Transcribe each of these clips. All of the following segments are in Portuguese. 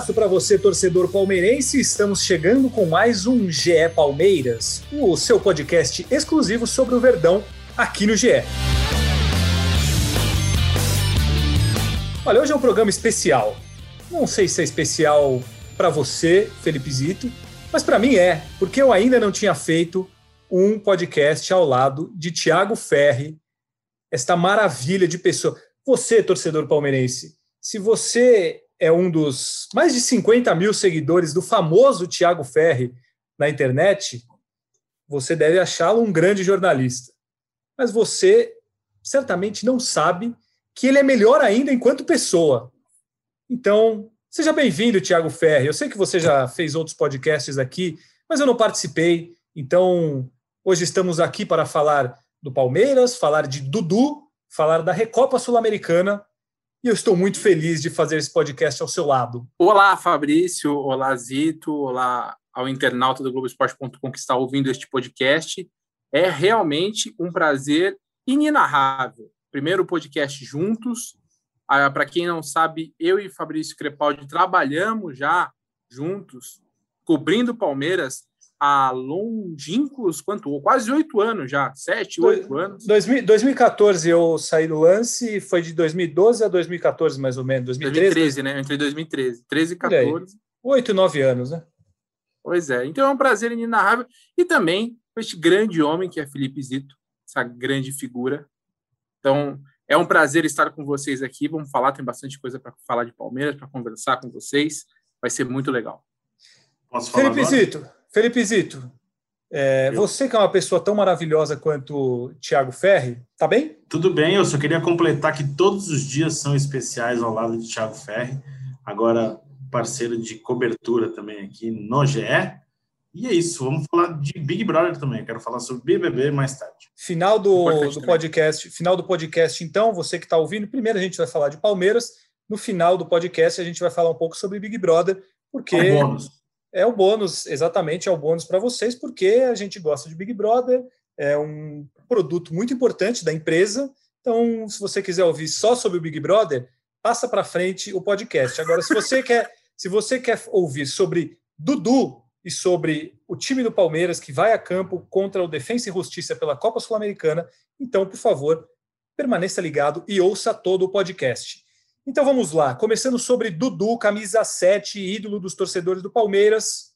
abraço para você, torcedor palmeirense. Estamos chegando com mais um GE Palmeiras, o seu podcast exclusivo sobre o Verdão aqui no GE. Olha, hoje é um programa especial. Não sei se é especial para você, Felipe Zito, mas para mim é, porque eu ainda não tinha feito um podcast ao lado de Thiago Ferri, esta maravilha de pessoa. Você, torcedor palmeirense, se você é um dos mais de 50 mil seguidores do famoso Tiago Ferri na internet, você deve achá-lo um grande jornalista. Mas você certamente não sabe que ele é melhor ainda enquanto pessoa. Então, seja bem-vindo, Tiago Ferri. Eu sei que você já fez outros podcasts aqui, mas eu não participei. Então, hoje estamos aqui para falar do Palmeiras, falar de Dudu, falar da Recopa Sul-Americana e eu estou muito feliz de fazer esse podcast ao seu lado. Olá, Fabrício. Olá, Zito. Olá ao internauta do Globoesporte.com que está ouvindo este podcast. É realmente um prazer inenarrável. Primeiro podcast juntos. Ah, Para quem não sabe, eu e Fabrício Crepaldi trabalhamos já juntos, cobrindo Palmeiras há longínquos, quanto? Quase oito anos já, sete, oito anos. 2000 2014 eu saí do lance, foi de 2012 a 2014, mais ou menos. 2013, 2013, né? Entre 2013, 13 e Olha aí. 14. Oito, nove anos, né? Pois é. Então é um prazer inenarrável. E também com este grande homem que é Felipe Zito, essa grande figura. Então é um prazer estar com vocês aqui. Vamos falar, tem bastante coisa para falar de Palmeiras, para conversar com vocês. Vai ser muito legal. Posso falar Felipe agora? Zito, Felipe Zito, é, você que é uma pessoa tão maravilhosa quanto o Thiago Ferri, tá bem? Tudo bem, eu só queria completar que todos os dias são especiais ao lado de Thiago Ferri, agora parceiro de cobertura também aqui no GE. E é isso, vamos falar de Big Brother também. Quero falar sobre BBB mais tarde. Final do, do também. podcast, final do podcast, então, você que está ouvindo, primeiro a gente vai falar de Palmeiras, no final do podcast a gente vai falar um pouco sobre Big Brother, porque É um bônus. É o bônus, exatamente, é o bônus para vocês, porque a gente gosta de Big Brother, é um produto muito importante da empresa. Então, se você quiser ouvir só sobre o Big Brother, passa para frente o podcast. Agora, se você quer, se você quer ouvir sobre Dudu e sobre o time do Palmeiras que vai a campo contra o Defensa e Justiça pela Copa Sul-Americana, então, por favor, permaneça ligado e ouça todo o podcast. Então vamos lá, começando sobre Dudu, camisa 7, ídolo dos torcedores do Palmeiras.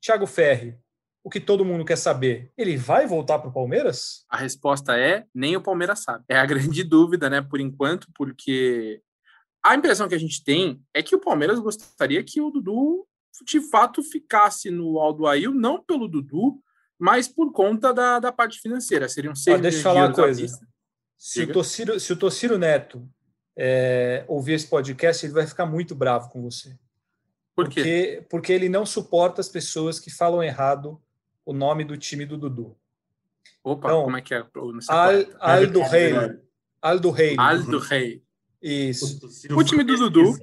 Thiago Ferri, o que todo mundo quer saber, ele vai voltar para o Palmeiras? A resposta é nem o Palmeiras sabe. É a grande dúvida, né, por enquanto, porque a impressão que a gente tem é que o Palmeiras gostaria que o Dudu de fato ficasse no Aldoail, não pelo Dudu, mas por conta da, da parte financeira. Seriam seis Ó, deixa eu falar uma coisa. Se o. Tociro, se o Tociro Neto é, ouvir esse podcast, ele vai ficar muito bravo com você. Por quê? Porque, porque ele não suporta as pessoas que falam errado o nome do time do Dudu. Opa, Então, como é que é? Al? Aldo Rei. É, Aldo Rei. Aldo Rei. Isso. O time do Dudu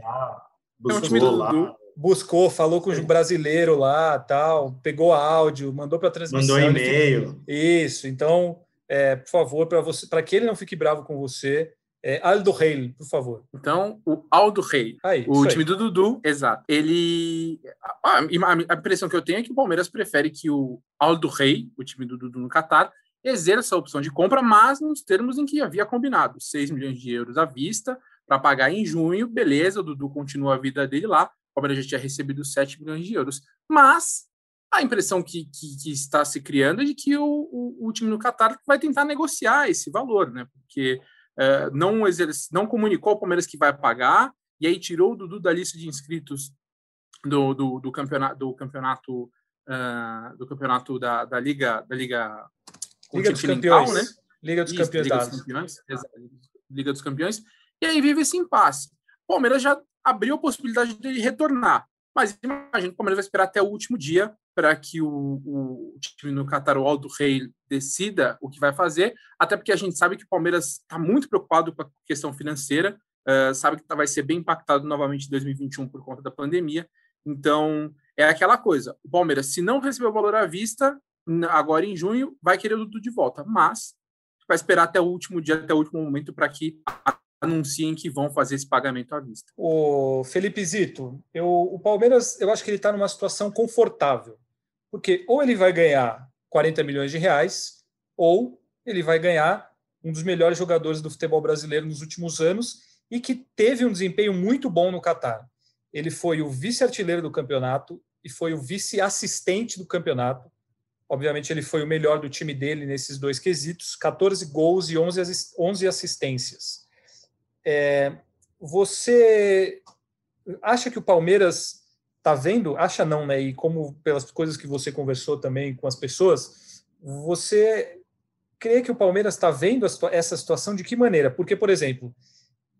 É um time do Dudu. buscou, falou com o brasileiro lá, tal, pegou áudio, mandou para a transmissão. Mandou e-mail. Isso. Então, é, por favor, para você, para que ele não fique bravo com você, é, Aldo Reil, por favor. Então, o Aldo Rei. Aí, O isso aí. time do Dudu, exato. Ele. A, a- a impressão que eu tenho é que o Palmeiras prefere que o Aldo Rei, o time do Dudu no Catar, exerça a opção de compra, mas nos termos em que havia combinado: 6 milhões de euros à vista para pagar em junho, beleza, o Dudu continua a vida dele lá. O Palmeiras já tinha recebido 7 milhões de euros. Mas a impressão que, que, que está se criando é de que o, o, o time no Catar vai tentar negociar esse valor, né? Porque eh, não, exerce, não comunicou ao Palmeiras que vai pagar, e aí tirou o Dudu da lista de inscritos do, do, do campeonato do campeonato ah, do campeonato da, da liga da liga Liga dos Campeões, né? Liga dos Isso, Campeões. Liga dos Campeões, Liga dos Campeões. E aí vive esse impasse. O Palmeiras já abriu a possibilidade de retornar. Mas imagina que o Palmeiras vai esperar até o último dia para que o, o, time no Qatar, o Aldo Rei, decida o que vai fazer, até porque a gente sabe que o Palmeiras está muito preocupado com a questão financeira, uh, sabe que tá, vai ser bem impactado novamente em 2021 por conta da pandemia. Então, é aquela coisa: o Palmeiras, se não receber o valor à vista, agora em junho, vai querer o Dudu de volta, mas vai esperar até o último dia, até o último momento, para que anunciem que vão fazer esse pagamento à vista. O Felipe Zito, eu, o Palmeiras, eu acho que ele está numa situação confortável, porque ou ele vai ganhar 40 milhões de reais, ou ele vai ganhar um dos melhores jogadores do futebol brasileiro nos últimos anos e que teve um desempenho muito bom no Catar. Ele foi o vice-artilheiro do campeonato e foi o vice-assistente do campeonato. Obviamente, ele foi o melhor do time dele nesses dois quesitos: 14 gols e 11 assistências. É, você acha que o Palmeiras está vendo? Acha não, né? E como pelas coisas que você conversou também com as pessoas, você crê que o Palmeiras está vendo essa situação de que maneira? Porque, por exemplo,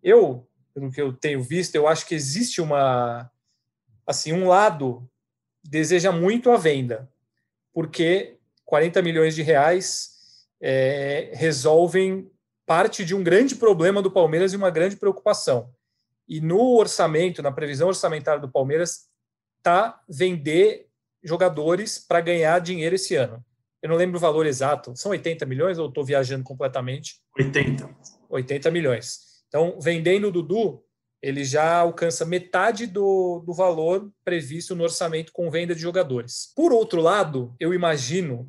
eu, pelo que eu tenho visto, eu acho que existe uma assim um lado deseja muito a venda, porque 40 milhões de reais é, resolvem parte de um grande problema do Palmeiras e uma grande preocupação. E no orçamento, na previsão orçamentária do Palmeiras, tá vender jogadores para ganhar dinheiro esse ano. Eu não lembro o valor exato. São 80 milhões ou estou viajando completamente? 80. 80 milhões. Então, vendendo o Dudu, ele já alcança metade do, do valor previsto no orçamento com venda de jogadores. Por outro lado, eu imagino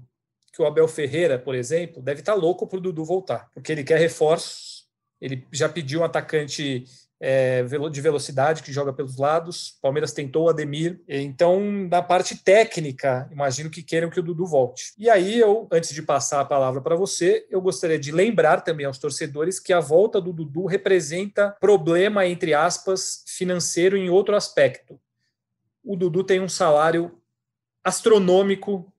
que o Abel Ferreira, por exemplo, deve estar louco para o Dudu voltar, porque ele quer reforços. Ele já pediu um atacante é, de velocidade que joga pelos lados. Palmeiras tentou o Ademir. Então, na parte técnica, imagino que queiram que o Dudu volte. E aí, eu, antes de passar a palavra para você, eu gostaria de lembrar também aos torcedores que a volta do Dudu representa problema, entre aspas, financeiro em outro aspecto. O Dudu tem um salário astronômico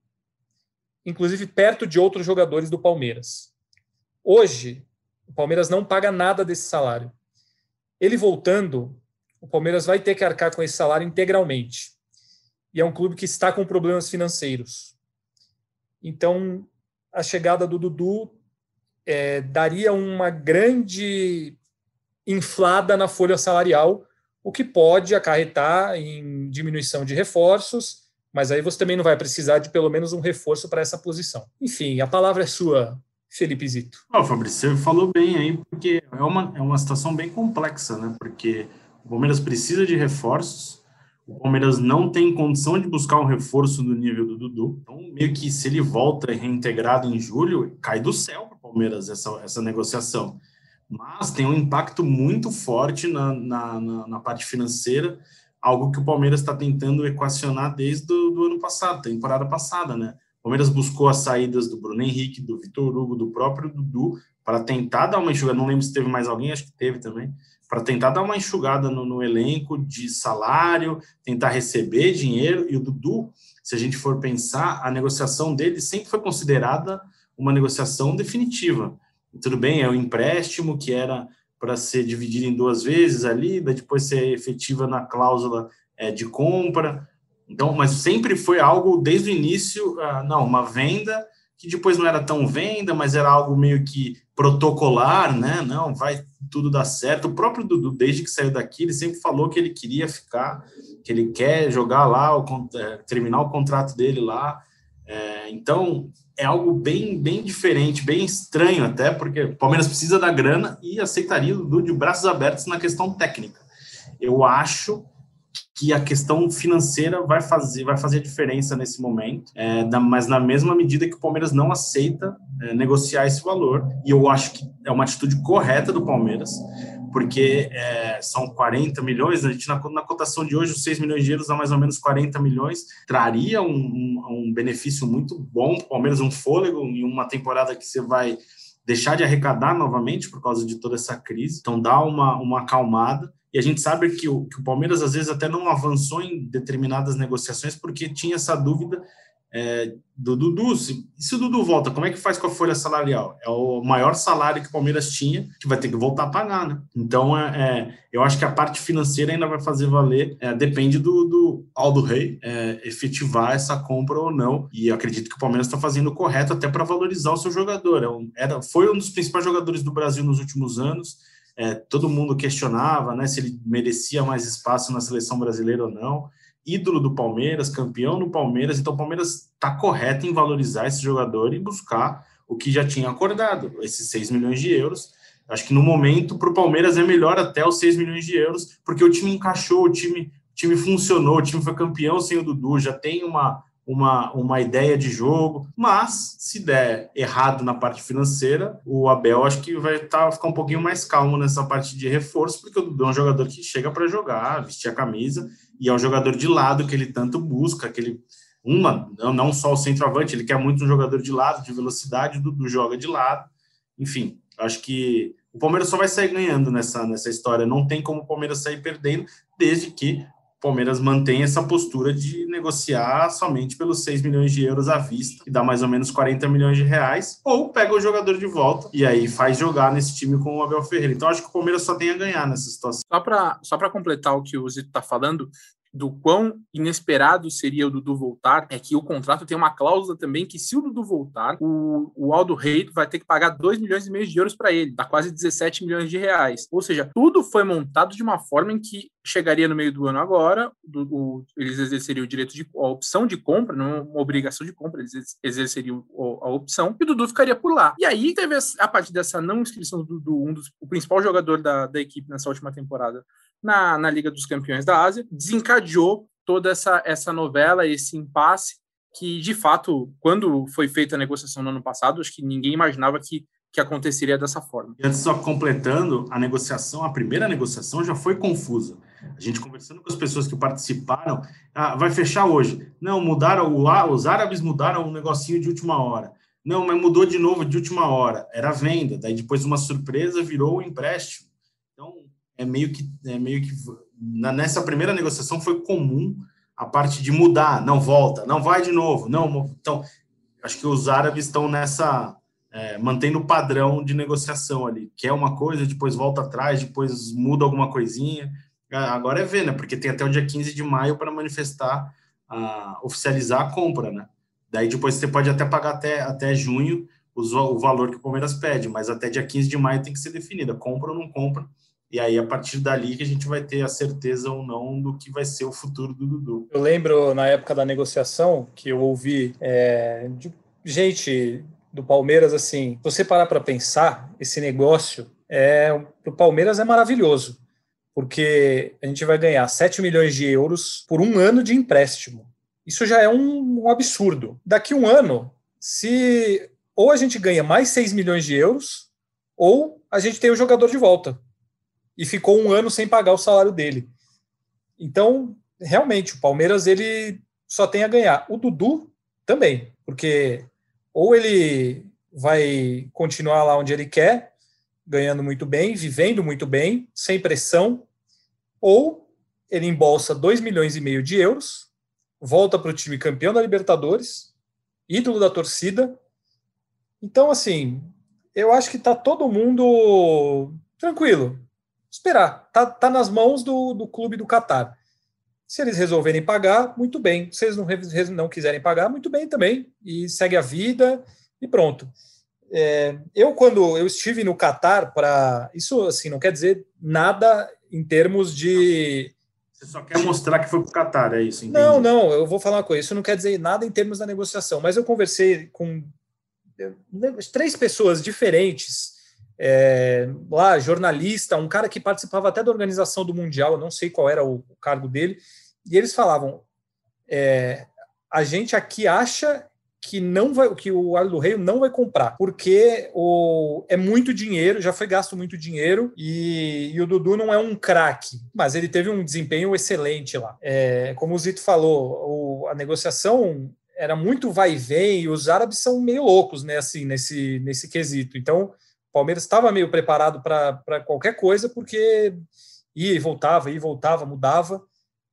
inclusive perto de outros jogadores do Palmeiras. Hoje, o Palmeiras não paga nada desse salário. Ele voltando, o Palmeiras vai ter que arcar com esse salário integralmente. E é um clube que está com problemas financeiros. Então, a chegada do Dudu é, daria uma grande inflada na folha salarial, o que pode acarretar em diminuição de reforços mas aí você também não vai precisar de pelo menos um reforço para essa posição. Enfim, a palavra é sua, Felipe Zito. Oh, Fabrício, você falou bem aí, porque é uma, é uma situação bem complexa, né? Porque o Palmeiras precisa de reforços, o Palmeiras não tem condição de buscar um reforço do nível do Dudu. Então, meio que se ele volta reintegrado em julho, cai do céu para o Palmeiras essa, essa negociação. Mas tem um impacto muito forte na, na, na, na parte financeira algo que o Palmeiras está tentando equacionar desde do ano passado, temporada passada, né? Palmeiras buscou as saídas do Bruno Henrique, do Vitor Hugo, do próprio Dudu, para tentar dar uma enxugada. Não lembro se teve mais alguém, acho que teve também, para tentar dar uma enxugada no, no, elenco de salário, tentar receber dinheiro. E o Dudu, se a gente for pensar, a negociação dele sempre foi considerada uma negociação definitiva. Tudo bem, é o empréstimo que era para ser dividida em duas vezes ali, depois ser efetiva na cláusula é, de compra. Então, mas sempre foi algo desde o início, ah, não, uma venda que depois não era tão venda, mas era algo meio que protocolar, né? Não, vai tudo dar certo. O próprio Dudu, desde que saiu daqui, ele sempre falou que ele queria ficar, que ele quer jogar lá, o, é, terminar o contrato dele lá. É, então, é algo bem, bem diferente, bem estranho até, porque o Palmeiras precisa da grana e aceitaria o Dudu de braços abertos na questão técnica. Eu acho que a questão financeira vai fazer, vai fazer diferença nesse momento, é, da, mas na mesma medida que o Palmeiras não aceita é, negociar esse valor, e eu acho que é uma atitude correta do Palmeiras, porque é, são 40 milhões, a gente na, na, cotação de hoje, os 6 milhões de euros dá mais ou menos 40 milhões, traria um, um, um benefício muito bom, ao menos um fôlego em uma temporada que você vai deixar de arrecadar novamente por causa de toda essa crise, então dá uma, uma acalmada, e a gente sabe que o, que o Palmeiras às vezes até não avançou em determinadas negociações porque tinha essa dúvida é, do Dudu. Se, se o Dudu volta, como é que faz com a folha salarial? É o maior salário que o Palmeiras tinha, que vai ter que voltar a pagar, né? Então, é, é eu acho que a parte financeira ainda vai fazer valer, é, depende do, do Aldo Rei é, efetivar essa compra ou não. E acredito que o Palmeiras está fazendo o correto até para valorizar o seu jogador. É um, era, foi um dos principais jogadores do Brasil nos últimos anos. É, todo mundo questionava né, se ele merecia mais espaço na seleção brasileira ou não ídolo do Palmeiras, campeão do Palmeiras, então o Palmeiras está correto em valorizar esse jogador e buscar o que já tinha acordado, esses 6 milhões de euros. Acho que no momento, para o Palmeiras, é melhor até os 6 milhões de euros, porque o time encaixou, o time, o time funcionou, o time foi campeão sem o Dudu, já tem uma, uma, uma ideia de jogo, mas se der errado na parte financeira, o Abel acho que vai tá, ficar um pouquinho mais calmo nessa parte de reforço, porque o Dudu é um jogador que chega para jogar, vestir a camisa e é um jogador de lado que ele tanto busca, que ele uma, não só o centroavante, ele quer muito um jogador de lado, de velocidade, do, do joga de lado. Enfim, acho que o Palmeiras só vai sair ganhando nessa, nessa história. Não tem como o Palmeiras sair perdendo, desde que o Palmeiras mantenha essa postura de negociar somente pelos 6 milhões de euros à vista, que dá mais ou menos 40 milhões de reais, ou pega o jogador de volta e aí faz jogar nesse time com o Abel Ferreira. Então acho que o Palmeiras só tem a ganhar nessa situação. Só para só completar o que o Zito está falando, do quão inesperado seria o Dudu voltar, é que o contrato tem uma cláusula também que se o Dudu voltar, o, o Aldo Rei vai ter que pagar 2 milhões e meio de euros para ele, dá quase 17 milhões de reais. Ou seja, tudo foi montado de uma forma em que chegaria no meio do ano agora, do, o, eles exerceriam o direito de a opção de compra, não uma obrigação de compra, eles exerceriam a opção, e o Dudu ficaria por lá. E aí teve a, a partir dessa não inscrição do Dudu, um dos, o principal jogador da, da equipe nessa última temporada, na, na Liga dos Campeões da Ásia, desencadeou toda essa, essa novela, esse impasse, que de fato, quando foi feita a negociação no ano passado, acho que ninguém imaginava que, que aconteceria dessa forma. E antes, só completando, a negociação, a primeira negociação já foi confusa. A gente conversando com as pessoas que participaram, ah, vai fechar hoje. Não, mudaram, os árabes mudaram um negocinho de última hora. Não, mas mudou de novo de última hora. Era venda, daí depois uma surpresa virou o empréstimo. É meio que, é meio que na, nessa primeira negociação foi comum a parte de mudar, não volta, não vai de novo, não. Então, acho que os árabes estão nessa é, mantendo o padrão de negociação ali, que é uma coisa, depois volta atrás, depois muda alguma coisinha. Agora é ver, né? Porque tem até o dia 15 de maio para manifestar, a, oficializar a compra, né? Daí depois você pode até pagar até, até junho o valor que o Palmeiras pede, mas até dia 15 de maio tem que ser definida, compra ou não compra. E aí, a partir dali, que a gente vai ter a certeza ou não do que vai ser o futuro do Dudu. Eu lembro, na época da negociação, que eu ouvi é, de gente do Palmeiras assim: você parar para pensar, esse negócio é o Palmeiras é maravilhoso, porque a gente vai ganhar 7 milhões de euros por um ano de empréstimo. Isso já é um, um absurdo. Daqui um ano, se ou a gente ganha mais 6 milhões de euros, ou a gente tem o jogador de volta e ficou um ano sem pagar o salário dele. Então, realmente, o Palmeiras ele só tem a ganhar. O Dudu também, porque ou ele vai continuar lá onde ele quer, ganhando muito bem, vivendo muito bem, sem pressão, ou ele embolsa 2 milhões e meio de euros, volta para o time campeão da Libertadores, ídolo da torcida. Então, assim, eu acho que está todo mundo tranquilo esperar. Tá, tá nas mãos do, do clube do Catar. Se eles resolverem pagar, muito bem. Se eles não, não quiserem pagar, muito bem também. E segue a vida e pronto. É, eu, quando eu estive no Catar para. Isso assim, não quer dizer nada em termos de. Você só quer mostrar que foi para o Catar, é isso? Entendi. Não, não, eu vou falar uma coisa. Isso não quer dizer nada em termos da negociação, mas eu conversei com três pessoas diferentes é, lá, jornalista, um cara que participava até da organização do Mundial, eu não sei qual era o, o cargo dele, e eles falavam: é, a gente aqui acha que não vai, que o Alho do Rei não vai comprar, porque o, é muito dinheiro, já foi gasto muito dinheiro e, e o Dudu não é um craque, mas ele teve um desempenho excelente lá. É, como o Zito falou, o, a negociação era muito vai e vem e os árabes são meio loucos, né, assim, nesse, nesse quesito. Então, Palmeiras estava meio preparado para qualquer coisa, porque ia e voltava, ia e voltava, mudava.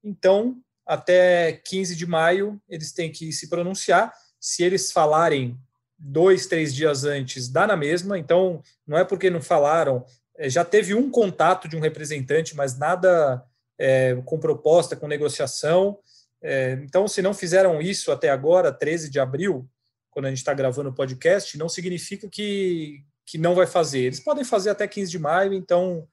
Então, até 15 de maio eles têm que se pronunciar. Se eles falarem dois, três dias antes, dá na mesma. Então, não é porque não falaram. É, já teve um contato de um representante, mas nada é, com proposta, com negociação. É, então, se não fizeram isso até agora, 13 de abril, quando a gente está gravando o podcast, não significa que, que não vai fazer. Eles podem fazer até 15 de maio, então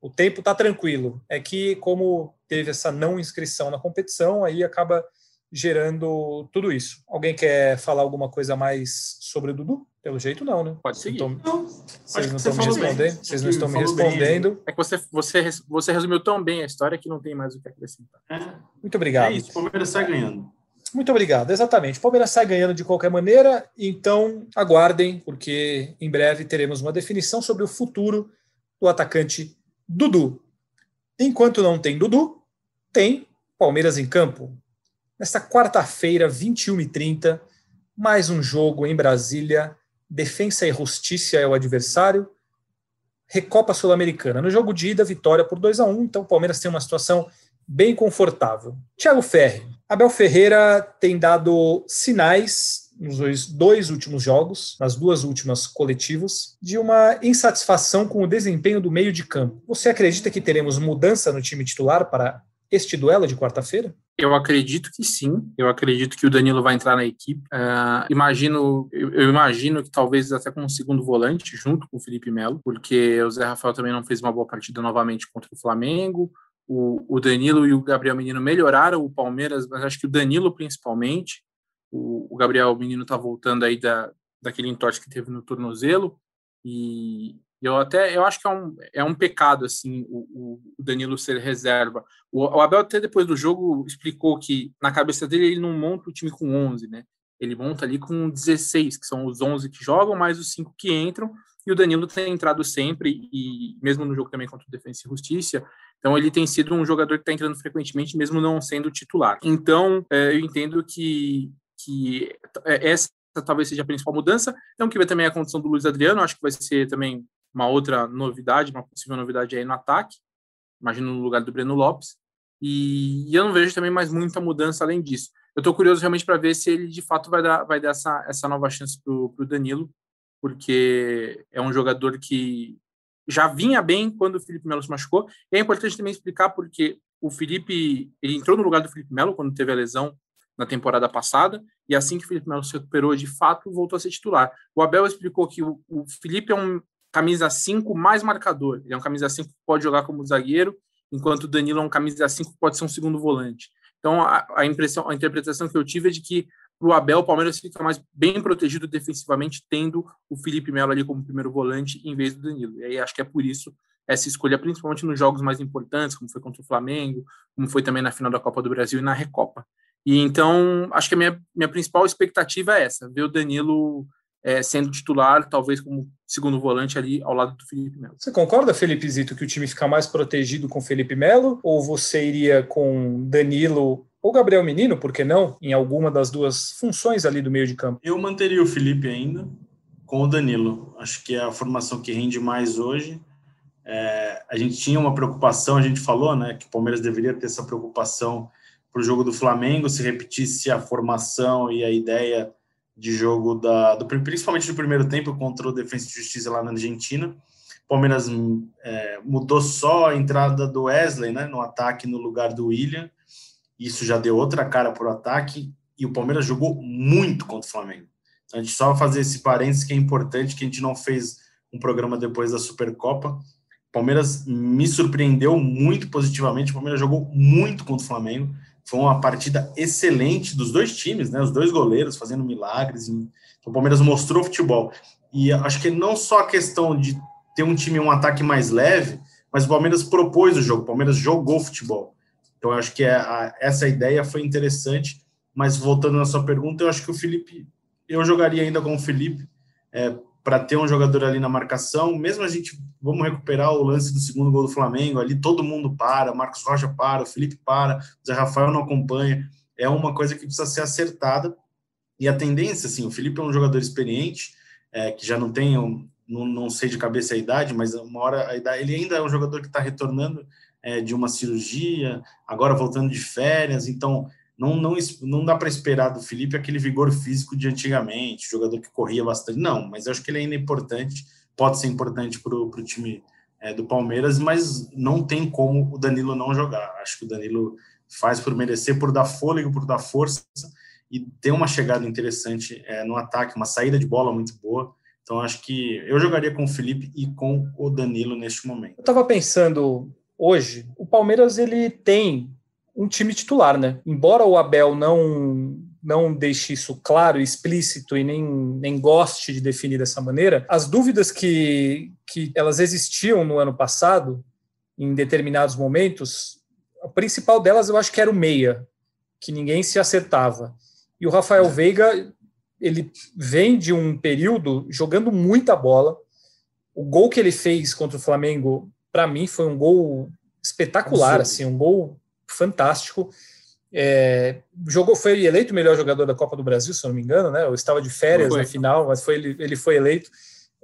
o tempo está tranquilo. É que, como teve essa não inscrição na competição, aí acaba gerando tudo isso. Alguém quer falar alguma coisa mais sobre o Dudu? Pelo jeito, não, né? Pode seguir. Então, vocês não estão me respondendo. Vocês não estão me respondendo. É que você, você, você resumiu tão bem a história que não tem mais o que acrescentar. É, Muito obrigado. é isso, o Palmeiras sai ganhando. Muito obrigado, exatamente. Palmeiras sai ganhando de qualquer maneira, então aguardem, porque em breve teremos uma definição sobre o futuro do atacante Dudu. Enquanto não tem Dudu, tem Palmeiras em campo. Nesta quarta-feira, 21h30, mais um jogo em Brasília. Defensa e Justiça é o adversário. Recopa Sul-Americana. No jogo de ida, vitória por 2 a 1 então o Palmeiras tem uma situação bem confortável. Thiago Ferri. Abel Ferreira tem dado sinais nos dois, dois, últimos jogos, nas duas últimas coletivas, de uma insatisfação com o desempenho do meio de campo. Você acredita que teremos mudança no time titular para este duelo de quarta-feira? Eu acredito que sim. Eu acredito que o Danilo vai entrar na equipe. Uh, imagino, eu, eu, imagino que talvez até com segundo volante junto com o Felipe Melo, porque o Zé Rafael também não fez uma boa partida novamente contra o Flamengo. O, o Danilo e o Gabriel Menino melhoraram o Palmeiras, mas acho que o Danilo principalmente. O, o Gabriel Menino está voltando aí da, daquele entorse que teve no tornozelo e, eu até eu acho que é um, é um pecado assim o, o Danilo ser reserva. O, o, Abel até depois do jogo explicou que na cabeça dele ele não monta o time com 11, né? Ele monta ali com 16, que são os 11 que jogam mais os 5 que entram, e o Danilo tem entrado sempre e mesmo no jogo também contra o Defensa e Justiça, então ele tem sido um jogador que está entrando frequentemente mesmo não sendo titular. Então, é, eu entendo que que é, essa talvez seja a principal mudança. Então, que ver também a condição do Luiz Adriano, acho que vai ser também uma outra novidade, uma possível novidade aí no ataque, imagino no lugar do Breno Lopes, e, e eu não vejo também mais muita mudança além disso. Eu estou curioso realmente para ver se ele de fato vai dar, vai dar essa, essa nova chance para o Danilo, porque é um jogador que já vinha bem quando o Felipe Melo se machucou, e é importante também explicar porque o Felipe, ele entrou no lugar do Felipe Melo quando teve a lesão na temporada passada, e assim que o Felipe Melo se recuperou, de fato, voltou a ser titular. O Abel explicou que o, o Felipe é um, camisa 5 mais marcador. Ele é um camisa 5 que pode jogar como zagueiro, enquanto o Danilo é um camisa 5 que pode ser um segundo volante. Então, a, a impressão, a interpretação que eu tive é de que para o Abel, o Palmeiras fica mais bem protegido defensivamente, tendo o Felipe Melo ali como primeiro volante em vez do Danilo. E aí acho que é por isso essa escolha, principalmente nos jogos mais importantes, como foi contra o Flamengo, como foi também na final da Copa do Brasil e na Recopa. E então, acho que a minha, minha principal expectativa é essa, ver o Danilo é, sendo titular, talvez como segundo volante ali ao lado do Felipe Melo. Você concorda, Felipe Zito, que o time fica mais protegido com Felipe Melo? Ou você iria com Danilo ou Gabriel Menino, por que não, em alguma das duas funções ali do meio de campo? Eu manteria o Felipe ainda com o Danilo. Acho que é a formação que rende mais hoje. É, a gente tinha uma preocupação, a gente falou, né, que o Palmeiras deveria ter essa preocupação para o jogo do Flamengo, se repetisse a formação e a ideia de jogo da, do, principalmente do primeiro tempo contra o Defensa e Justiça lá na Argentina. Palmeiras é, mudou só a entrada do Wesley né, no ataque no lugar do William. Isso já deu outra cara para o ataque e o Palmeiras jogou muito contra o Flamengo. Então, a gente só fazer esse parênteses que é importante, que a gente não fez um programa depois da Supercopa. O Palmeiras me surpreendeu muito positivamente. O Palmeiras jogou muito contra o Flamengo. Foi uma partida excelente dos dois times, né? Os dois goleiros fazendo milagres. Então, o Palmeiras mostrou futebol. E acho que não só a questão de ter um time um ataque mais leve, mas o Palmeiras propôs o jogo, o Palmeiras jogou futebol. Então, acho que é a, essa ideia foi interessante. Mas voltando na sua pergunta, eu acho que o Felipe, eu jogaria ainda com o Felipe, é, para ter um jogador ali na marcação, mesmo a gente vamos recuperar o lance do segundo gol do Flamengo, ali todo mundo para, Marcos Rocha para, o Felipe para, o Zé Rafael não acompanha, é uma coisa que precisa ser acertada, e a tendência, assim, o Felipe é um jogador experiente, é, que já não tem, um, não, não sei de cabeça a idade, mas uma hora a idade, ele ainda é um jogador que está retornando, é, de uma cirurgia, agora voltando de férias, então não, não, não dá para esperar do Felipe aquele vigor físico de antigamente, jogador que corria bastante. Não, mas acho que ele ainda é importante, pode ser importante para o time é, do Palmeiras, mas não tem como o Danilo não jogar. Acho que o Danilo faz por merecer, por dar fôlego, por dar força e tem uma chegada interessante é, no ataque, uma saída de bola muito boa. Então acho que eu jogaria com o Felipe e com o Danilo neste momento. Eu estava pensando hoje, o Palmeiras ele tem um time titular, né? Embora o Abel não não deixe isso claro, explícito e nem, nem goste de definir dessa maneira, as dúvidas que, que elas existiam no ano passado, em determinados momentos, a principal delas eu acho que era o meia, que ninguém se acertava. E o Rafael Veiga, ele vem de um período jogando muita bola. O gol que ele fez contra o Flamengo, para mim, foi um gol espetacular, assim, um gol fantástico. É, jogou, foi eleito o melhor jogador da Copa do Brasil, se eu não me engano, né? Eu estava de férias na final, mas foi, ele, ele foi eleito.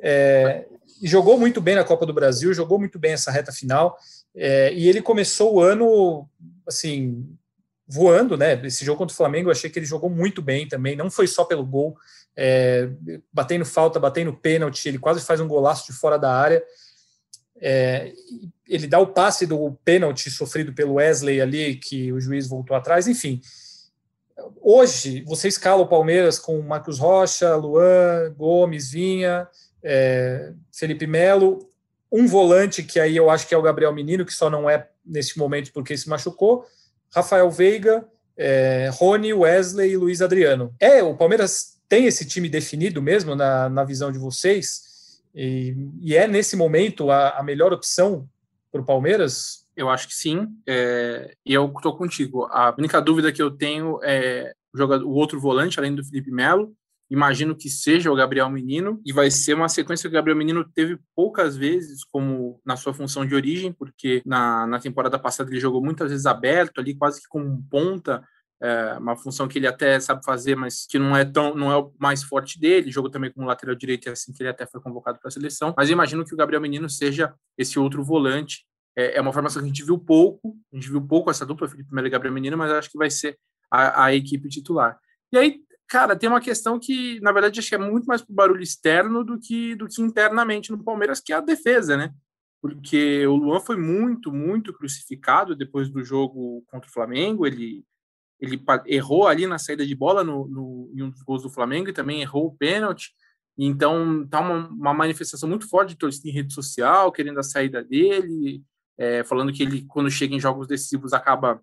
É, e jogou muito bem na Copa do Brasil, jogou muito bem essa reta final. É, e ele começou o ano assim voando, né? Esse jogo contra o Flamengo, eu achei que ele jogou muito bem também. Não foi só pelo gol, é, batendo falta, batendo pênalti, ele quase faz um golaço de fora da área. É, ele dá o passe do pênalti sofrido pelo Wesley ali, que o juiz voltou atrás, enfim. Hoje, você escala o Palmeiras com Marcos Rocha, Luan, Gomes, Vinha, é, Felipe Melo, um volante que aí eu acho que é o Gabriel Menino, que só não é nesse momento porque se machucou, Rafael Veiga, é, Rony, Wesley e Luiz Adriano. É, o Palmeiras tem esse time definido mesmo na, na visão de vocês? E, e é nesse momento a, a melhor opção para o Palmeiras? Eu acho que sim. É, e eu estou contigo. A única dúvida que eu tenho é o, jogador, o outro volante, além do Felipe Melo. Imagino que seja o Gabriel Menino, e vai ser uma sequência que o Gabriel Menino teve poucas vezes como na sua função de origem, porque na, na temporada passada ele jogou muitas vezes aberto, ali quase que como um ponta, é uma função que ele até sabe fazer, mas que não é tão não é o mais forte dele. Jogou também como lateral direito, e assim que ele até foi convocado para a seleção. Mas imagino que o Gabriel Menino seja esse outro volante. É, é uma formação que a gente viu pouco, a gente viu pouco essa dupla, Felipe Melo e Gabriel Menino, mas acho que vai ser a, a equipe titular. E aí, cara, tem uma questão que, na verdade, acho que é muito mais pro barulho externo do que, do que internamente no Palmeiras, que é a defesa, né? Porque o Luan foi muito, muito crucificado depois do jogo contra o Flamengo. Ele ele errou ali na saída de bola no, no, em um dos gols do Flamengo e também errou o pênalti. Então, tá uma, uma manifestação muito forte de torcida em rede social, querendo a saída dele, é, falando que ele, quando chega em jogos decisivos, acaba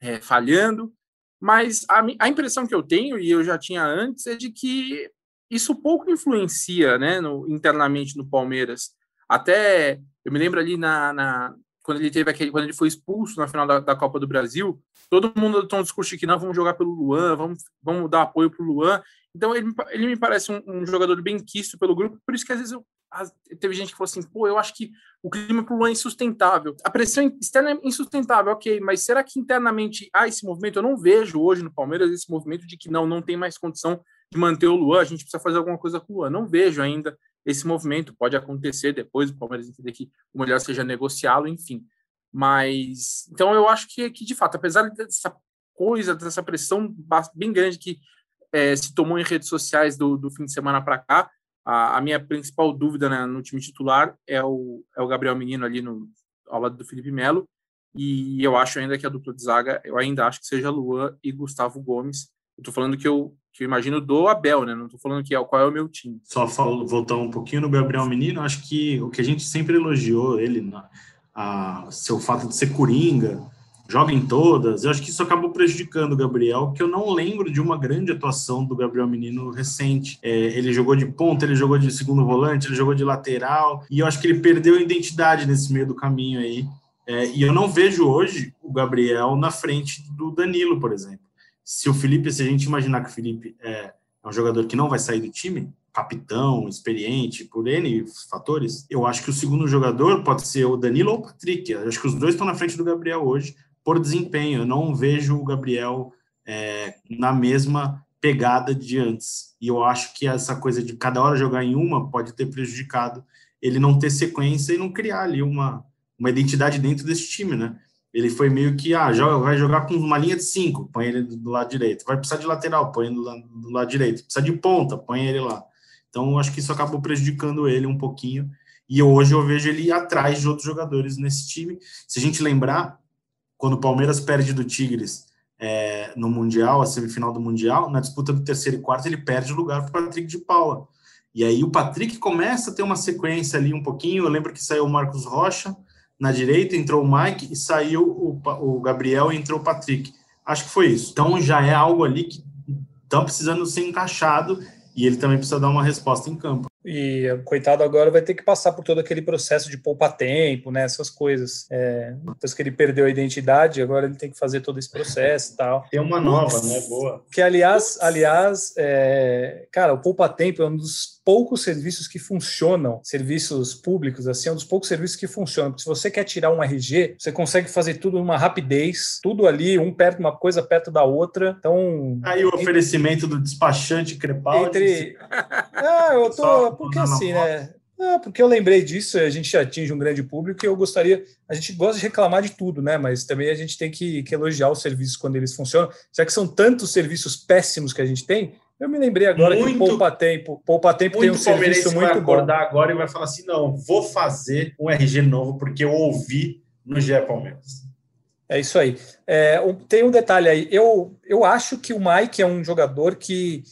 é, falhando. Mas a, a, impressão que eu tenho, e eu já tinha antes, é de que isso pouco influencia né, no, internamente no Palmeiras. Até eu me lembro ali na, na, quando ele teve aquele, quando ele foi expulso na final da, da Copa do Brasil, todo mundo tem um discurso de que não, vamos jogar pelo Luan, vamos, vamos dar apoio para o Luan. Então ele, ele me parece um, um, jogador bem quisto pelo grupo, por isso que às vezes eu, as, teve gente que falou assim, pô, eu acho que o clima para o Luan é insustentável. A pressão externa é insustentável, ok, mas será que internamente há esse movimento? Eu não vejo hoje no Palmeiras esse movimento de que não, não tem mais condição de manter o Luan, a gente precisa fazer alguma coisa com o Luan. Não vejo ainda esse movimento. Pode acontecer depois, o Palmeiras entender que o melhor seja negociá-lo, enfim. Mas então eu acho que, que de fato, apesar dessa coisa, dessa pressão bem grande que é, se tomou em redes sociais do, do fim de semana para cá, a, a, minha principal dúvida né, no time titular é o, é o Gabriel Menino ali no, ao lado do Felipe Melo. E eu acho ainda que a dupla de zaga, eu ainda acho que seja Luan e Gustavo Gomes. Tô falando que eu, que eu imagino do Abel, né? Não tô falando que é qual é o meu time. Só falo, voltar um pouquinho no Gabriel Menino, acho que o que a gente sempre elogiou ele, na, a, seu fato de ser coringa, joga em todas, eu acho que isso acabou prejudicando o Gabriel, que eu não lembro de uma grande atuação do Gabriel Menino recente. É, ele jogou de ponta, ele jogou de segundo volante, ele jogou de lateral, e eu acho que ele perdeu a identidade nesse meio do caminho aí. É, e eu não vejo hoje o Gabriel na frente do Danilo, por exemplo se o Felipe, se a gente imaginar que o Felipe é, é um jogador que não vai sair do time, capitão, experiente, por N fatores, eu acho que o segundo jogador pode ser o Danilo ou o Patrick. Eu acho que os dois estão na frente do Gabriel hoje por desempenho. Eu não vejo o Gabriel é, na mesma pegada de antes. E eu acho que essa coisa de cada hora jogar em uma pode ter prejudicado ele não ter sequência e não criar ali uma, uma identidade dentro desse time, né? Ele foi meio que, ah, joga, vai jogar com uma linha de cinco, põe ele do lado direito. Vai precisar de lateral, põe ele do lado, do lado direito. Precisa de ponta, põe ele lá. Então, acho que isso acabou prejudicando ele um pouquinho. E hoje eu vejo ele atrás de outros jogadores nesse time. Se a gente lembrar, quando o Palmeiras perde do Tigres é, no Mundial, a semifinal do Mundial, na disputa do terceiro e quarto, ele perde o lugar para o Patrick de Paula. E aí o Patrick começa a ter uma sequência ali um pouquinho. Eu lembro que saiu o Marcos Rocha na direita, entrou o Mike e saiu o, o Gabriel e entrou o Patrick. Acho que foi isso. Então já é algo ali que estão precisando ser encaixado e ele também precisa dar uma resposta em campo. E coitado agora vai ter que passar por todo aquele processo de poupar tempo, né? Essas coisas. É, depois que ele perdeu a identidade, agora ele tem que fazer todo esse processo e tal. Tem uma nova, né? Boa. Que aliás, aliás, é, cara, o poupa tempo é um dos poucos serviços que funcionam, serviços públicos, assim, é um dos poucos serviços que funcionam. Porque se você quer tirar um RG, você consegue fazer tudo numa rapidez, tudo ali, um perto, uma coisa perto da outra. Então. Aí o oferecimento do despachante Crepal. Entre. Ah, eu tô porque assim, né? Ah, porque eu lembrei disso, a gente atinge um grande público e eu gostaria. A gente gosta de reclamar de tudo, né? Mas também a gente tem que, que elogiar os serviços quando eles funcionam. Já que são tantos serviços péssimos que a gente tem, eu me lembrei agora muito, que Poupa Tempo, Poupa Tempo tem um serviço muito vai acordar bom. agora e vai falar assim: não, vou fazer um RG novo porque eu ouvi no GE Palmeiras. É isso aí. É, tem um detalhe aí. Eu, eu acho que o Mike é um jogador que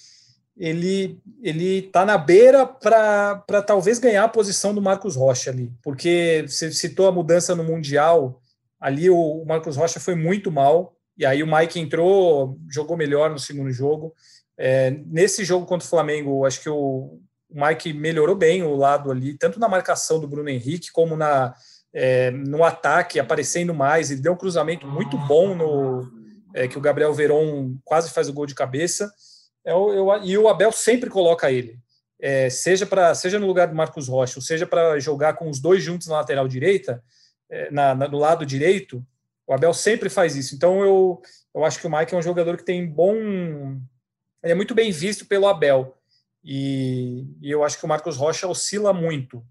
ele ele está na beira para talvez ganhar a posição do Marcos Rocha ali, porque você citou a mudança no Mundial, ali o Marcos Rocha foi muito mal, e aí o Mike entrou, jogou melhor no segundo jogo. É, nesse jogo contra o Flamengo, acho que o, o Mike melhorou bem o lado ali, tanto na marcação do Bruno Henrique, como na, é, no ataque, aparecendo mais. Ele deu um cruzamento muito bom no é, que o Gabriel Veron quase faz o gol de cabeça. Eu, é eu, e o Abel sempre coloca ele. É, seja para seja no lugar do Marcos Rocha, ou seja para jogar com os dois juntos na lateral direita, é, na, na, no lado direito, o Abel sempre faz isso. Então eu, eu acho que o Mike é um jogador que tem bom. Ele é muito bem visto pelo Abel. E, e eu acho que o Marcos Rocha oscila muito.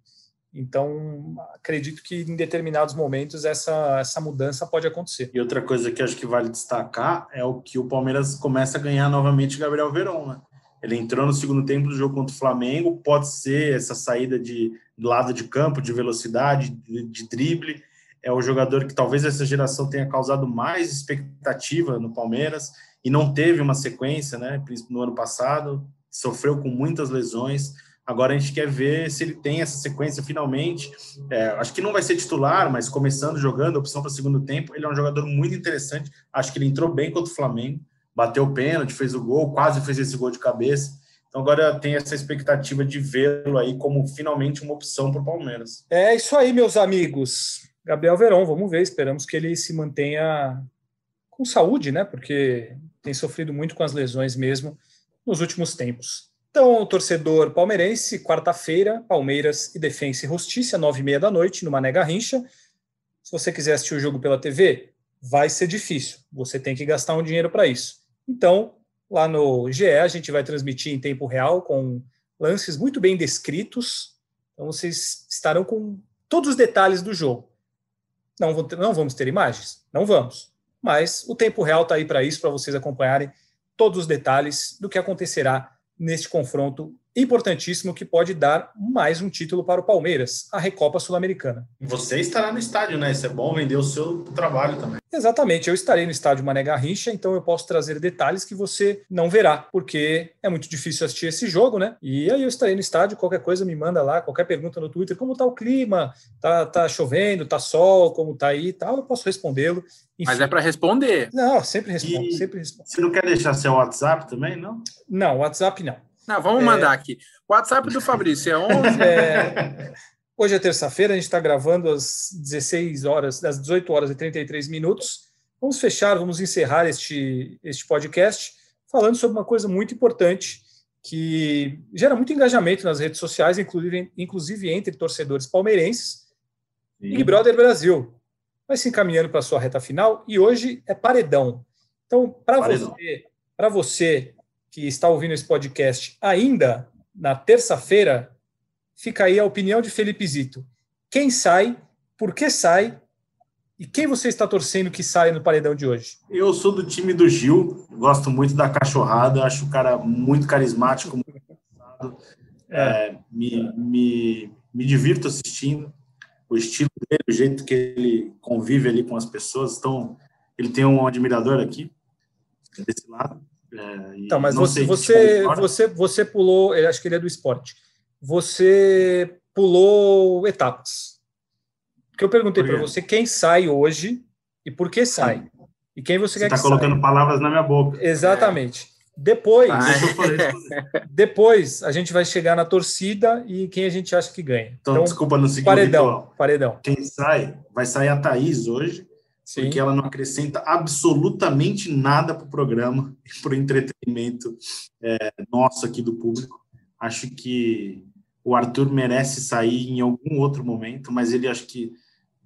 Então, acredito que em determinados momentos essa, essa mudança pode acontecer. E outra coisa que acho que vale destacar é o que o Palmeiras começa a ganhar novamente Gabriel Verón, né? Ele entrou no segundo tempo do jogo contra o Flamengo, pode ser essa saída de lado de campo, de velocidade, de, de drible. É o jogador que talvez essa geração tenha causado mais expectativa no Palmeiras e não teve uma sequência, né? No ano passado, sofreu com muitas lesões Agora a gente quer ver se ele tem essa sequência finalmente. É, acho que não vai ser titular, mas começando jogando, opção para o segundo tempo. Ele é um jogador muito interessante. Acho que ele entrou bem contra o Flamengo, bateu o pênalti, fez o gol, quase fez esse gol de cabeça. Então agora tem essa expectativa de vê-lo aí como finalmente uma opção para o Palmeiras. É isso aí, meus amigos. Gabriel Verón, vamos ver. Esperamos que ele se mantenha com saúde, né? Porque tem sofrido muito com as lesões mesmo nos últimos tempos. Então, o torcedor palmeirense, quarta-feira, Palmeiras e Defensa e Justiça, nove e meia da noite, no Mané Garrincha. Se você quiser assistir o jogo pela TV, vai ser difícil. Você tem que gastar um dinheiro para isso. Então, lá no GE, a gente vai transmitir em tempo real, com lances muito bem descritos. Então, vocês estarão com todos os detalhes do jogo. Não, não vamos ter imagens? Não vamos. Mas o tempo real está aí para isso, para vocês acompanharem todos os detalhes do que acontecerá neste confronto importantíssimo que pode dar mais um título para o Palmeiras, a Recopa Sul-Americana. Você estará no estádio, né? Isso é bom vender o seu trabalho também. Exatamente, eu estarei no estádio Mané Garrincha, então eu posso trazer detalhes que você não verá, porque é muito difícil assistir esse jogo, né? E aí eu estarei no estádio, qualquer coisa me manda lá, qualquer pergunta no Twitter, como tá o clima? Tá, tá chovendo, tá sol, como tá aí e tal, eu posso respondê-lo. Mas é para responder. Não, sempre respondo, e sempre respondo. Você não quer deixar seu WhatsApp também, não? Não, WhatsApp não. Não, vamos é... mandar aqui. O WhatsApp do Fabrício é 11. É... Hoje é terça-feira, a gente está gravando às 16 horas, às 18 horas e 33 minutos. Vamos fechar, vamos encerrar este, este podcast falando sobre uma coisa muito importante que gera muito engajamento nas redes sociais, inclusive, inclusive entre torcedores palmeirenses. Sim. Big Brother Brasil vai se encaminhando para a sua reta final e hoje é paredão. Então, para você, para você que está ouvindo esse podcast ainda na terça-feira, fica aí a opinião de Felipe Zito. Quem sai por que sai e quem você está torcendo que saia no paredão de hoje? Eu sou do time do Gil, gosto muito da cachorrada, acho o cara muito carismático, muito é, me, me, me divirto assistindo o estilo dele, o jeito que ele convive ali com as pessoas. Então, ele tem um admirador aqui, desse lado. É, então, mas você, você, você, você pulou, acho que ele é do esporte. Você pulou etapas. Porque eu perguntei para você quem sai hoje e por que sai. E quem você, você quer tá que saia. Você está colocando palavras na minha boca. Exatamente. É. Depois, ah, depois a gente vai chegar na torcida e quem a gente acha que ganha. Então, então desculpa no seguinte paredão, ritual. paredão. Quem sai, vai sair a Thaís hoje, Sim. porque ela não acrescenta absolutamente nada para o programa e para o entretenimento é, nosso aqui do público. Acho que o Arthur merece sair em algum outro momento, mas ele acho que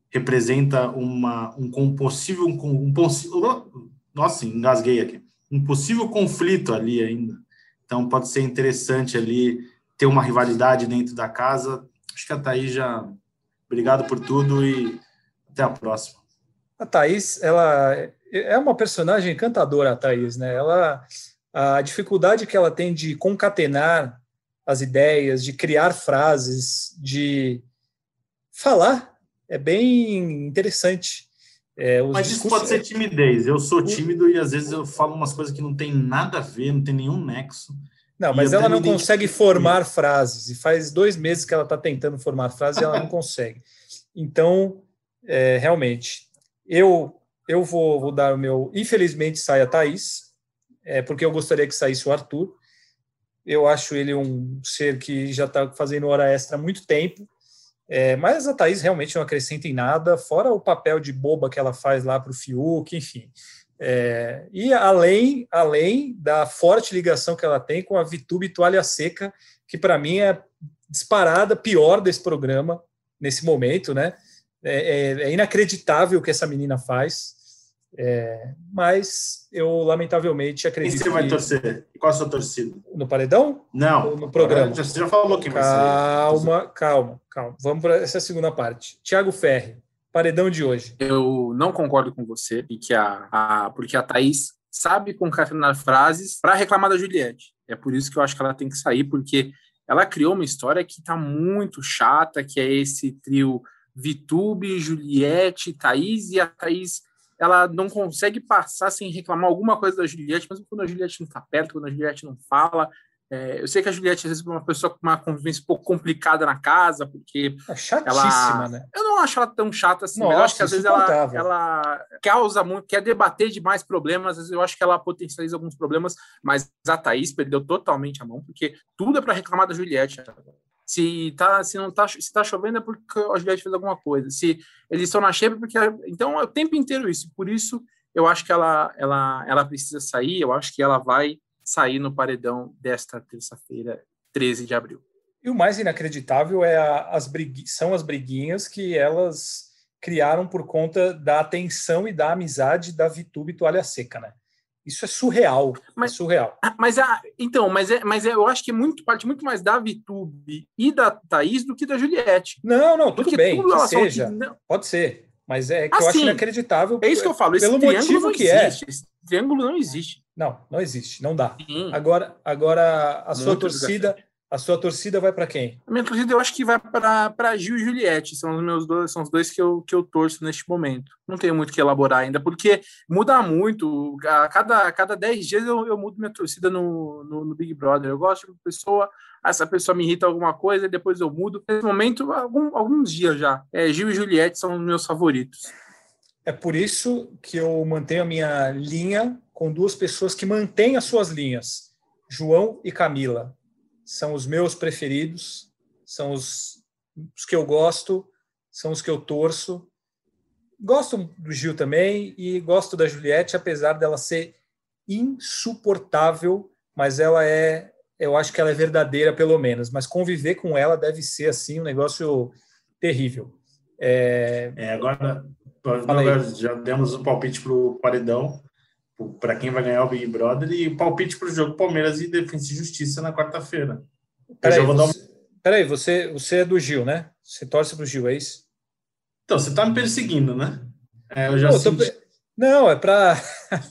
representa uma, um possível. Um, um, nossa, engasguei aqui. Um possível conflito ali ainda. Então, pode ser interessante ali ter uma rivalidade dentro da casa. Acho que a Thaís já. Obrigado por tudo e até a próxima. A Thaís, ela é uma personagem encantadora, a Thaís, né? Ela, a dificuldade que ela tem de concatenar as ideias, de criar frases, de falar é bem interessante. É, Mas isso pode ser timidez. Eu sou tímido e às vezes eu falo umas coisas que não tem nada a ver, não tem nenhum nexo. Não, mas ela não consegue formar frases. E faz dois meses que ela está tentando formar frases e ela não consegue. Então, é, realmente, eu eu vou, vou, dar o meu. Infelizmente sai a Thaís, é, porque eu gostaria que saísse o Arthur. Eu acho ele um ser que já está fazendo hora extra há muito tempo é, mas a Thaís realmente não acrescenta em nada, fora o papel de boba que ela faz lá para o Fiuk, enfim. É, e além, além da forte ligação que ela tem com a Vitube Toalha Seca, que para mim é disparada pior desse programa nesse momento, né? É, é, é inacreditável o que essa menina faz. É, mas eu, lamentavelmente, acredito. Quem você vai torcer? Qual a sua torcida? No paredão? Não. no programa? Você já falou quem vai ser. Calma, calma, calma. Vamos para essa segunda parte. Tiago Ferri, paredão de hoje. Eu não concordo com você, porque a, a, porque a Thaís sabe concatenar frases para reclamar da Juliette. É por isso que eu acho que ela tem que sair, porque ela criou uma história que está muito chata, que é esse trio Vitube, Juliette, Thaís, e a Thaís ela não consegue passar sem reclamar alguma coisa da Juliette, mesmo quando a Juliette não está perto, quando a Juliette não fala. É, eu sei que a Juliette, às vezes, é uma pessoa com uma convivência um pouco complicada na casa, porque. É chatíssima, ela... né? Eu não acho ela tão chata assim, Nossa, mas eu acho que às vezes ela, ela causa muito, quer debater demais problemas, às vezes eu acho que ela potencializa alguns problemas, mas a Thaís perdeu totalmente a mão, porque tudo é para reclamar da Juliette. Se, tá, se não tá, se tá chovendo é porque a Juliette fez alguma coisa. Se eles estão na xepa, é porque. Então é o tempo inteiro isso. Por isso, eu acho que ela, ela, ela precisa sair, eu acho que ela vai sair no paredão desta terça-feira, 13 de abril. E o mais inacreditável é a, as são as briguinhas que elas criaram por conta da atenção e da amizade da Vitube Toalha Seca, né? Isso é surreal. É mas, é surreal. Ah, mas a, então, mas, é, mas é, eu acho que é muito, parte muito mais da Vitube e da Thaís do que da Juliette. Não, não, tudo Porque bem, tudo que seja. Que, pode ser. Mas é que assim, eu acho assim, inacreditável. É isso que eu falo. Pelo motivo que existe. é. Esse triângulo não existe. Não, não existe, não dá. Sim. Agora, agora a sua torcida, a sua torcida vai para quem? A minha torcida eu acho que vai para Gil e Juliette. São os meus dois, são os dois que eu, que eu torço neste momento. Não tenho muito que elaborar ainda, porque muda muito. A cada, a cada 10 dias eu, eu mudo minha torcida no, no, no, Big Brother. Eu gosto de uma pessoa, essa pessoa me irrita alguma coisa, e depois eu mudo. Nesse momento, algum, alguns dias já. É, Gil e Juliette são os meus favoritos. É por isso que eu mantenho a minha linha com duas pessoas que mantêm as suas linhas, João e Camila são os meus preferidos, são os, os que eu gosto, são os que eu torço. Gosto do Gil também e gosto da Juliette, apesar dela ser insuportável, mas ela é, eu acho que ela é verdadeira pelo menos, mas conviver com ela deve ser assim um negócio terrível. É, é agora, agora já demos um palpite para o paredão para quem vai ganhar o Big Brother e palpite para o jogo Palmeiras e Defesa e Justiça na quarta-feira. Peraí, você, peraí você, você é do Gil, né? Você torce para o Gil, é isso? Então, você tá me perseguindo, né? É, eu já tô senti... pe- Não, é para.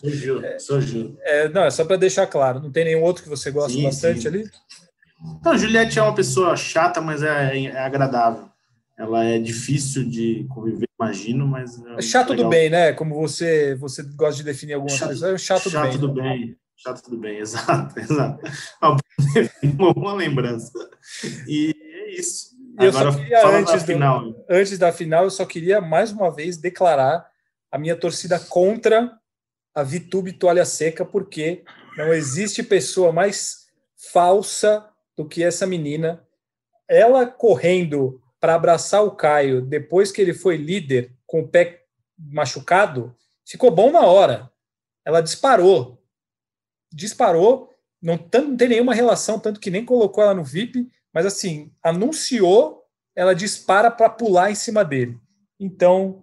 Sou Gil, sou Gil. É, não, é só para deixar claro. Não tem nenhum outro que você gosta Sim, bastante sim. ali? Não, Juliette é uma pessoa chata, mas é, é agradável. Ela é difícil de conviver, imagino, mas... É chato do legal. bem, né? Como você, você gosta de definir alguma Chato- coisa. É chato, Chato do do bem. bem. Chato do bem, exato, exato. Uma uma lembrança. E é isso. Eu só Agora, queria, fala antes da do- final. Antes da final, eu só queria mais uma vez declarar a minha torcida contra a Vitube Toalha Seca, porque não existe pessoa mais falsa do que essa menina. Ela correndo para abraçar o Caio depois que ele foi líder com o pé machucado, ficou bom na hora. Ela disparou. Disparou, não, não tem nenhuma relação, tanto que nem colocou ela no VIP, mas assim, anunciou, ela dispara para pular em cima dele. Então,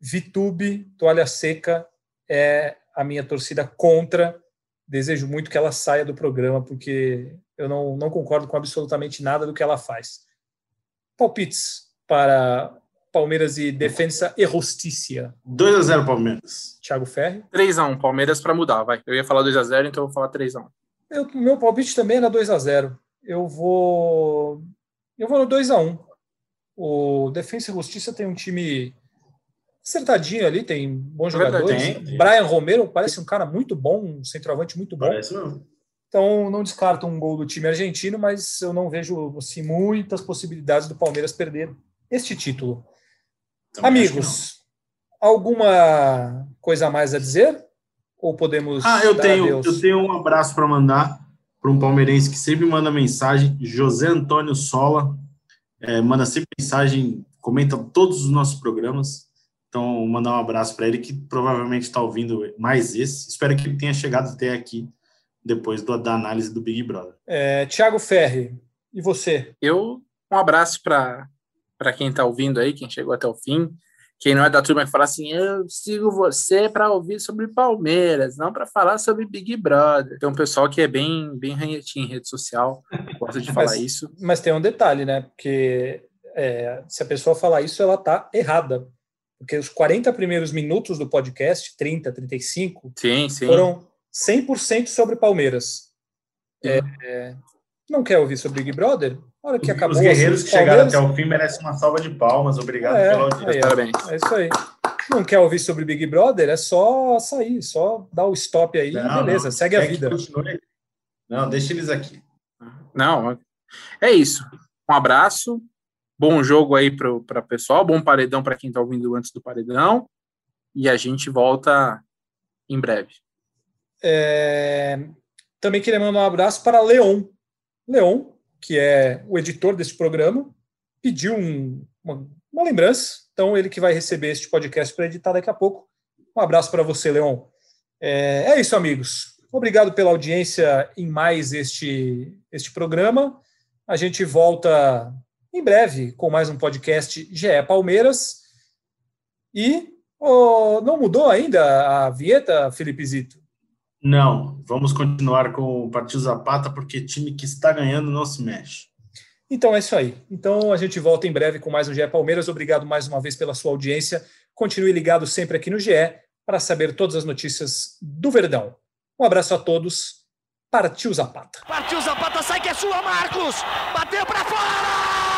Vitube, toalha seca, é a minha torcida contra. Desejo muito que ela saia do programa, porque eu não, não concordo com absolutamente nada do que ela faz. Palpites para Palmeiras e Defensa e Justiça. 2 a 0 Palmeiras. Thiago Ferri. 3x1, Palmeiras para mudar, vai. Eu ia falar 2x0, então eu vou falar 3x1. Eu, meu palpite também era 2 a 0 Eu vou. Eu vou no 2 a 1 O Defensa e Justiça tem um time acertadinho ali, tem bons jogadores. tem, tem. Brian Romero parece um cara muito bom, um centroavante muito bom. Parece mesmo. Então não descarto um gol do time argentino, mas eu não vejo assim, muitas possibilidades do Palmeiras perder este título. Também Amigos, alguma coisa a mais a dizer? Ou podemos. Ah, eu tenho, eu tenho um abraço para mandar para um palmeirense que sempre manda mensagem, José Antônio Sola, é, manda sempre mensagem, comenta todos os nossos programas. Então, mandar um abraço para ele que provavelmente está ouvindo mais esse. Espero que ele tenha chegado até aqui depois do- da análise do Big Brother. É, Thiago Ferri, e você? Eu, um abraço para quem está ouvindo aí, quem chegou até o fim. Quem não é da turma que fala assim, eu sigo você para ouvir sobre Palmeiras, não para falar sobre Big Brother. Tem um pessoal que é bem, bem ranhetinho em rede social, gosta de falar Mas- isso. Mas tem um detalhe, né? Porque é, se a pessoa falar isso, ela tá errada. Porque os 40 primeiros minutos do podcast, 30, 35, Sim, sim. foram 100% sobre Palmeiras. É, é, não quer ouvir sobre Big Brother? A hora que acabou Os guerreiros que sobre chegaram Palmeiras, até o fim merecem uma salva de palmas. Obrigado É, pela audiência. ó. Parabéns. É isso aí. Não quer ouvir sobre Big Brother? É só sair, só dar o stop aí, Não, beleza, não, segue a vida. Não, deixa eles aqui. Não, é isso. Um abraço, bom jogo aí para o pessoal, bom paredão para quem está ouvindo antes do paredão. E a gente volta em breve. É, Também queria mandar um abraço para Leon. Leon, que é o editor deste programa, pediu um- uma, uma lembrança. Então, ele que vai receber este podcast para editar daqui a pouco. Um abraço para você, Leon. É, é isso, amigos. Obrigado pela audiência em mais este, este programa. A gente volta em breve com mais um podcast GE Palmeiras. E oh, não mudou ainda a vinheta, Felipe Zito? Não, vamos continuar com o Partido Zapata, porque time que está ganhando não se mexe. Então é isso aí. Então a gente volta em breve com mais um GE Palmeiras. Obrigado mais uma vez pela sua audiência. Continue ligado sempre aqui no GE para saber todas as notícias do Verdão. Um abraço a todos. Partiu Zapata. Partiu Zapata, sai que é sua, Marcos! Bateu pra fora!